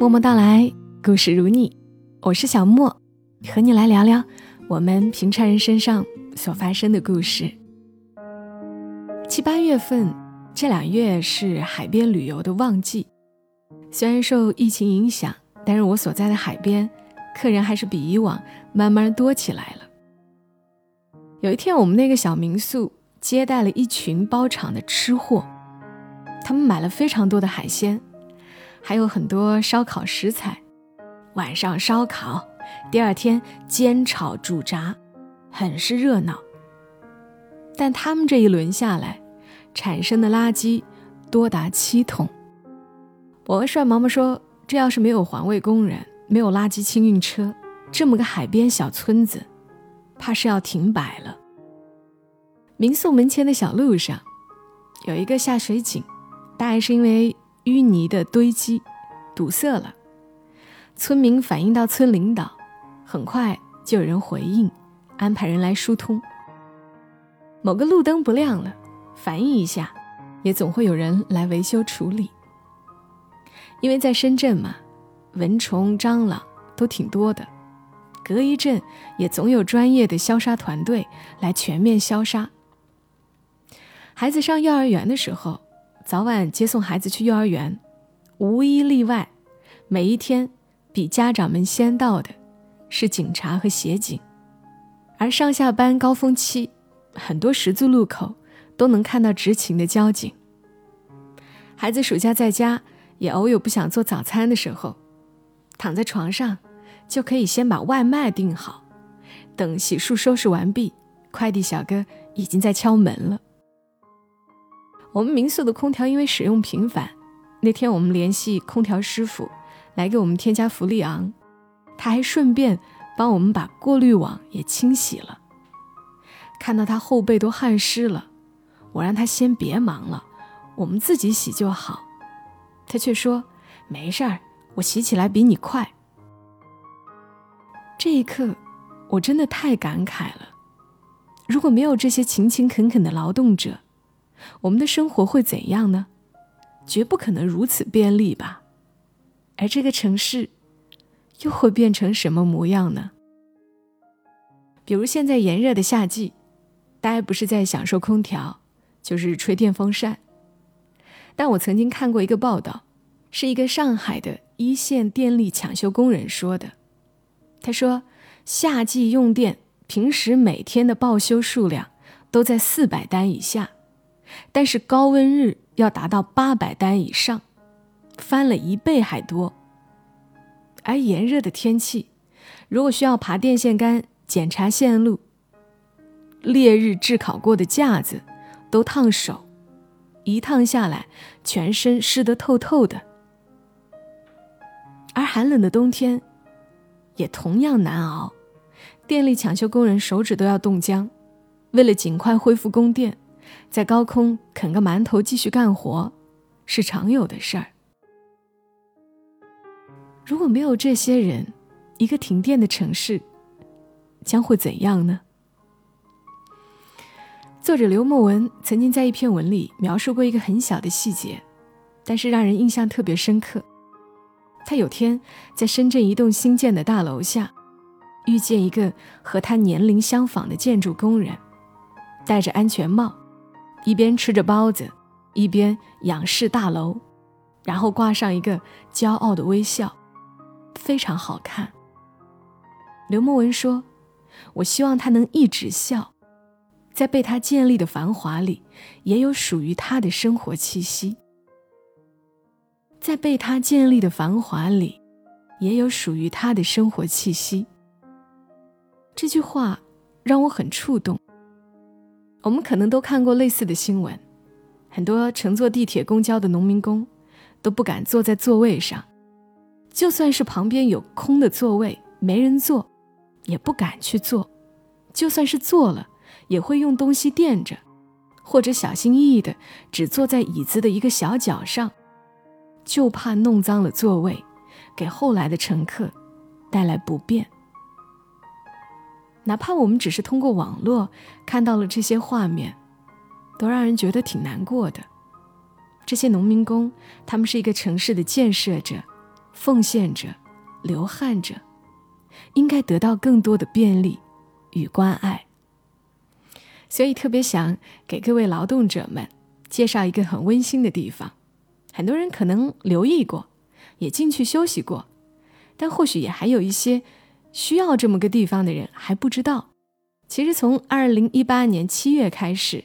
默默到来，故事如你，我是小莫，和你来聊聊我们平常人身上所发生的故事。七八月份这两月是海边旅游的旺季，虽然受疫情影响，但是我所在的海边客人还是比以往慢慢多起来了。有一天，我们那个小民宿接待了一群包场的吃货，他们买了非常多的海鲜。还有很多烧烤食材，晚上烧烤，第二天煎炒煮炸，很是热闹。但他们这一轮下来，产生的垃圾多达七桶。我和帅毛毛说：“这要是没有环卫工人，没有垃圾清运车，这么个海边小村子，怕是要停摆了。”民宿门前的小路上，有一个下水井，大概是因为。淤泥的堆积，堵塞了。村民反映到村领导，很快就有人回应，安排人来疏通。某个路灯不亮了，反映一下，也总会有人来维修处理。因为在深圳嘛，蚊虫蟑螂都挺多的，隔一阵也总有专业的消杀团队来全面消杀。孩子上幼儿园的时候。早晚接送孩子去幼儿园，无一例外，每一天比家长们先到的是警察和协警。而上下班高峰期，很多十字路口都能看到执勤的交警。孩子暑假在家，也偶有不想做早餐的时候，躺在床上就可以先把外卖订好，等洗漱收拾完毕，快递小哥已经在敲门了。我们民宿的空调因为使用频繁，那天我们联系空调师傅来给我们添加氟利昂，他还顺便帮我们把过滤网也清洗了。看到他后背都汗湿了，我让他先别忙了，我们自己洗就好。他却说没事儿，我洗起来比你快。这一刻，我真的太感慨了。如果没有这些勤勤恳恳的劳动者，我们的生活会怎样呢？绝不可能如此便利吧。而这个城市又会变成什么模样呢？比如现在炎热的夏季，大家不是在享受空调，就是吹电风扇。但我曾经看过一个报道，是一个上海的一线电力抢修工人说的。他说，夏季用电，平时每天的报修数量都在四百单以下。但是高温日要达到八百单以上，翻了一倍还多。而炎热的天气，如果需要爬电线杆检查线路，烈日炙烤过的架子都烫手，一趟下来全身湿得透透的。而寒冷的冬天，也同样难熬，电力抢修工人手指都要冻僵，为了尽快恢复供电。在高空啃个馒头继续干活，是常有的事儿。如果没有这些人，一个停电的城市将会怎样呢？作者刘墨文曾经在一篇文里描述过一个很小的细节，但是让人印象特别深刻。他有天在深圳一栋新建的大楼下，遇见一个和他年龄相仿的建筑工人，戴着安全帽。一边吃着包子，一边仰视大楼，然后挂上一个骄傲的微笑，非常好看。刘墨文说：“我希望他能一直笑，在被他建立的繁华里，也有属于他的生活气息。在被他建立的繁华里，也有属于他的生活气息。”这句话让我很触动。我们可能都看过类似的新闻，很多乘坐地铁、公交的农民工都不敢坐在座位上，就算是旁边有空的座位没人坐，也不敢去坐；就算是坐了，也会用东西垫着，或者小心翼翼的只坐在椅子的一个小角上，就怕弄脏了座位，给后来的乘客带来不便。哪怕我们只是通过网络看到了这些画面，都让人觉得挺难过的。这些农民工，他们是一个城市的建设者、奉献者、流汗者，应该得到更多的便利与关爱。所以特别想给各位劳动者们介绍一个很温馨的地方，很多人可能留意过，也进去休息过，但或许也还有一些需要这么个地方的人还不知道。其实从二零一八年七月开始，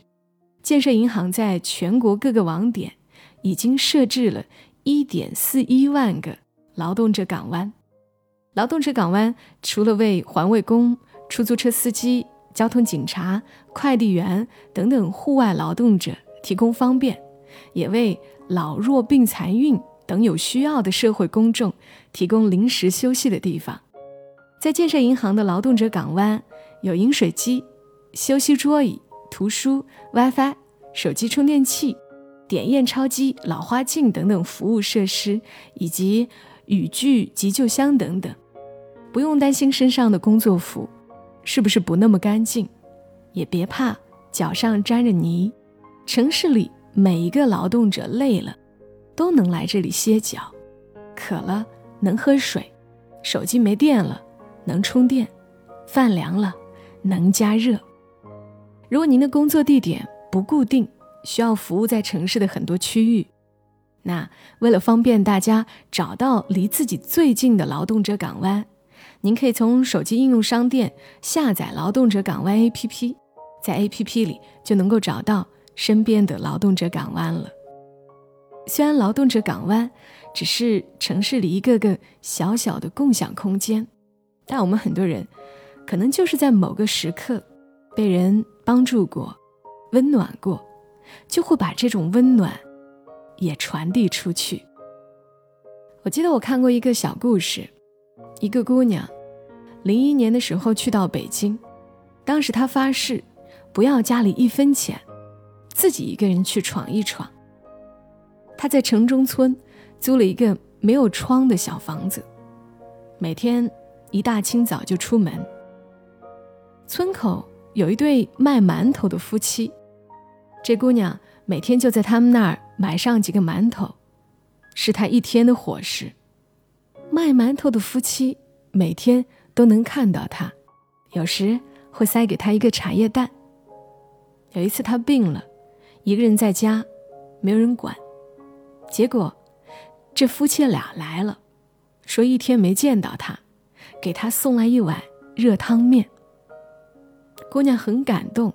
建设银行在全国各个网点已经设置了一点四一万个劳动者港湾。劳动者港湾除了为环卫工、出租车司机。交通警察、快递员等等户外劳动者提供方便，也为老弱病残孕等有需要的社会公众提供临时休息的地方。在建设银行的劳动者港湾，有饮水机、休息桌椅、图书、WiFi、手机充电器、点验钞机、老花镜等等服务设施，以及雨具、急救箱等等，不用担心身上的工作服。是不是不那么干净？也别怕脚上沾着泥。城市里每一个劳动者累了，都能来这里歇脚。渴了能喝水，手机没电了能充电，饭凉了能加热。如果您的工作地点不固定，需要服务在城市的很多区域，那为了方便大家找到离自己最近的劳动者港湾。您可以从手机应用商店下载劳动者港湾 APP，在 APP 里就能够找到身边的劳动者港湾了。虽然劳动者港湾只是城市里一个个小小的共享空间，但我们很多人可能就是在某个时刻被人帮助过、温暖过，就会把这种温暖也传递出去。我记得我看过一个小故事，一个姑娘。零一年的时候去到北京，当时她发誓不要家里一分钱，自己一个人去闯一闯。她在城中村租了一个没有窗的小房子，每天一大清早就出门。村口有一对卖馒头的夫妻，这姑娘每天就在他们那儿买上几个馒头，是她一天的伙食。卖馒头的夫妻每天。都能看到他，有时会塞给他一个茶叶蛋。有一次他病了，一个人在家，没有人管，结果这夫妻俩来了，说一天没见到他，给他送来一碗热汤面。姑娘很感动，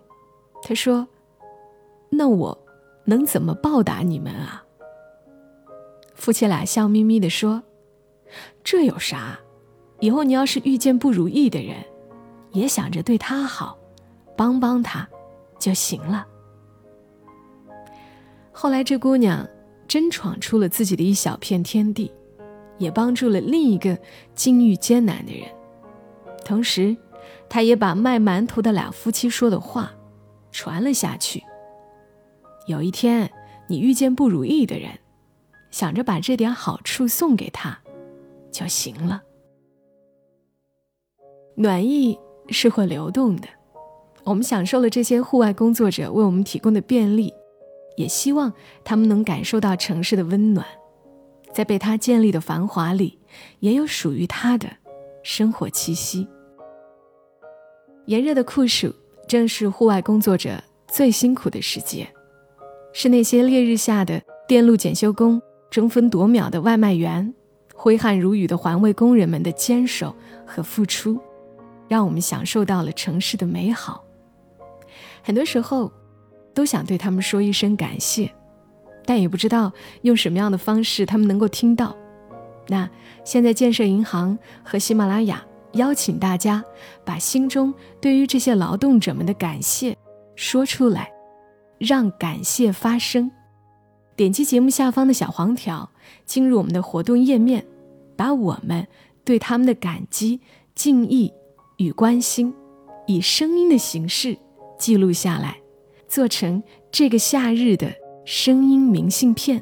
她说：“那我能怎么报答你们啊？”夫妻俩笑眯眯地说：“这有啥？”以后你要是遇见不如意的人，也想着对他好，帮帮他就行了。后来这姑娘真闯出了自己的一小片天地，也帮助了另一个境遇艰难的人。同时，他也把卖馒头的俩夫妻说的话传了下去。有一天你遇见不如意的人，想着把这点好处送给他就行了。暖意是会流动的，我们享受了这些户外工作者为我们提供的便利，也希望他们能感受到城市的温暖，在被他建立的繁华里，也有属于他的生活气息。炎热的酷暑正是户外工作者最辛苦的时节，是那些烈日下的电路检修工、争分夺秒的外卖员、挥汗如雨的环卫工人们的坚守和付出。让我们享受到了城市的美好。很多时候，都想对他们说一声感谢，但也不知道用什么样的方式他们能够听到。那现在，建设银行和喜马拉雅邀请大家，把心中对于这些劳动者们的感谢说出来，让感谢发生。点击节目下方的小黄条，进入我们的活动页面，把我们对他们的感激、敬意。与关心，以声音的形式记录下来，做成这个夏日的声音明信片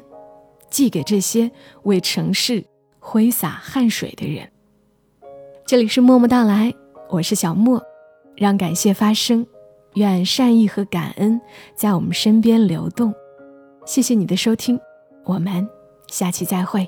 寄给这些为城市挥洒汗水的人。这里是默默到来我是小莫让感谢发生愿善意和感恩在我们身边流动。谢谢你的收听我们下期再会。